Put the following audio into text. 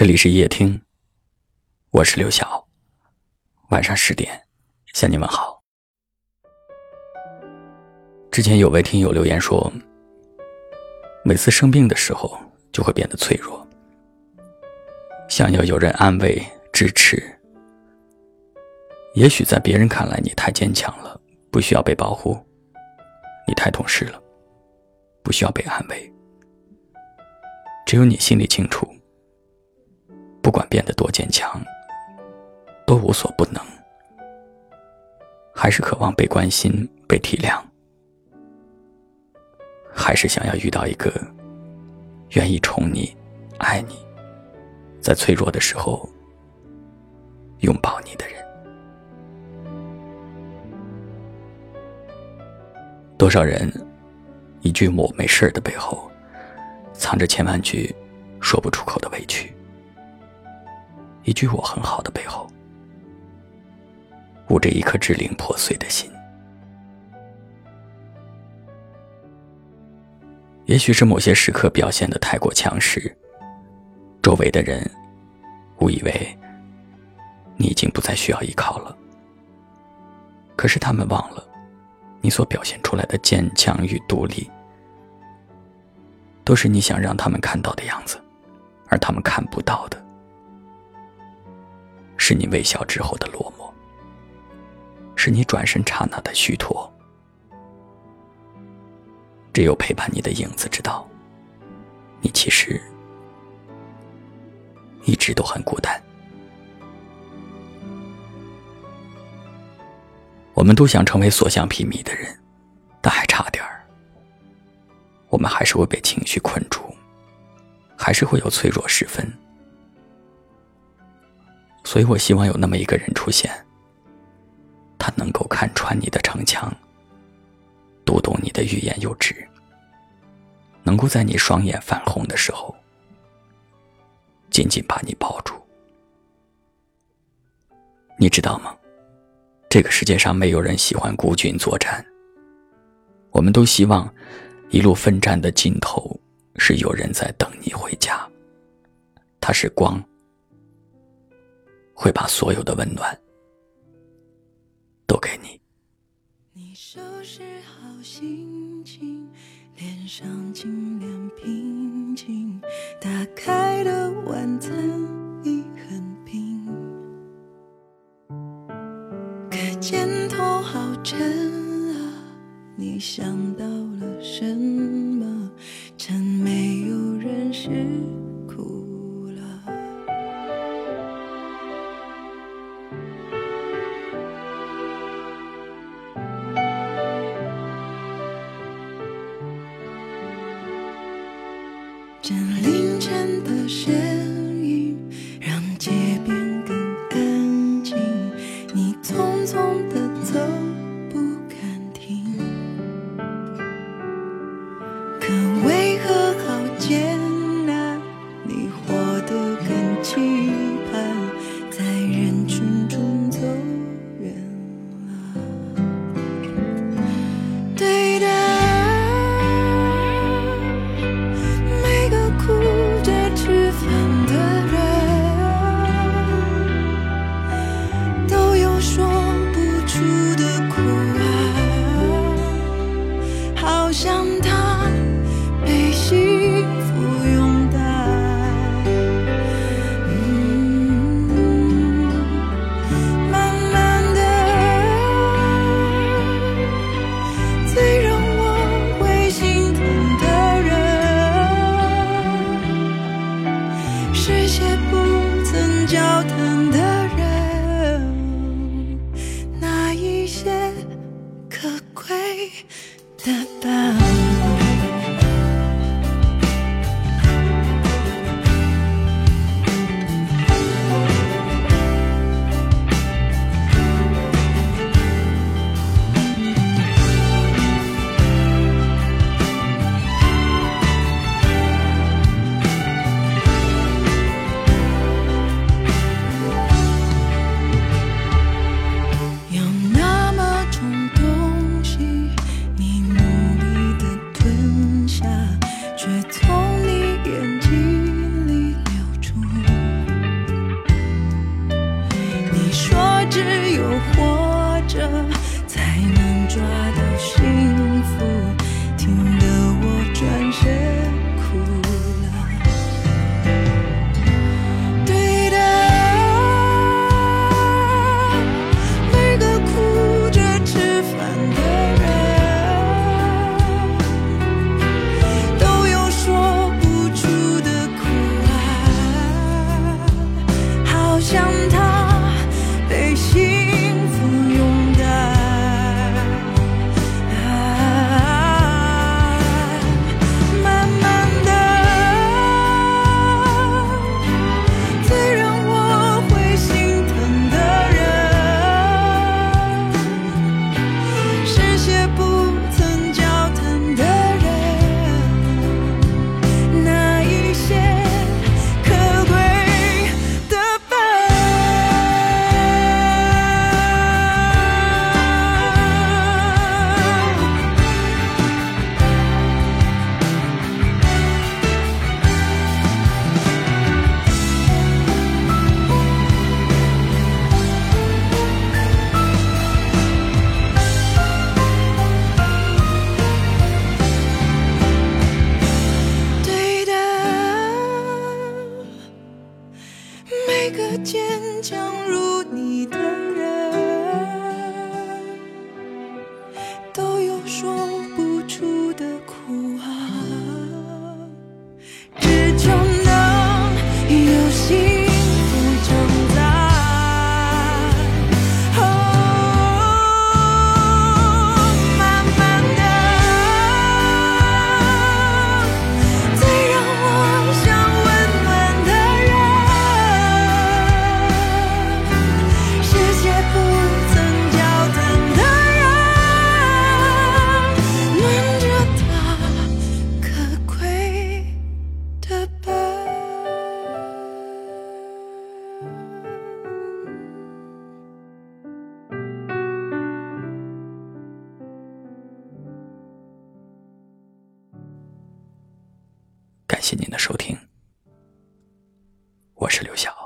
这里是夜听，我是刘晓。晚上十点向你问好。之前有位听友留言说，每次生病的时候就会变得脆弱，想要有人安慰支持。也许在别人看来你太坚强了，不需要被保护；你太懂事了，不需要被安慰。只有你心里清楚。管变得多坚强，多无所不能，还是渴望被关心、被体谅，还是想要遇到一个愿意宠你、爱你，在脆弱的时候拥抱你的人。多少人一句“我没事”的背后，藏着千万句说不出口的委屈。一句“我很好”的背后，捂着一颗支离破碎的心。也许是某些时刻表现的太过强势，周围的人误以为你已经不再需要依靠了。可是他们忘了，你所表现出来的坚强与独立，都是你想让他们看到的样子，而他们看不到的。是你微笑之后的落寞，是你转身刹那的虚脱。只有陪伴你的影子知道，你其实一直都很孤单。我们都想成为所向披靡的人，但还差点儿。我们还是会被情绪困住，还是会有脆弱时分。所以我希望有那么一个人出现，他能够看穿你的逞强，读懂你的欲言又止，能够在你双眼泛红的时候，紧紧把你抱住。你知道吗？这个世界上没有人喜欢孤军作战。我们都希望，一路奋战的尽头是有人在等你回家。他是光。会把所有的温暖都给你。你收拾好心情，脸上尽量平静，打开的晚餐已很平，可肩头好沉啊，你想到了什么？教堂。 뜨고 感谢您的收听。我是刘晓。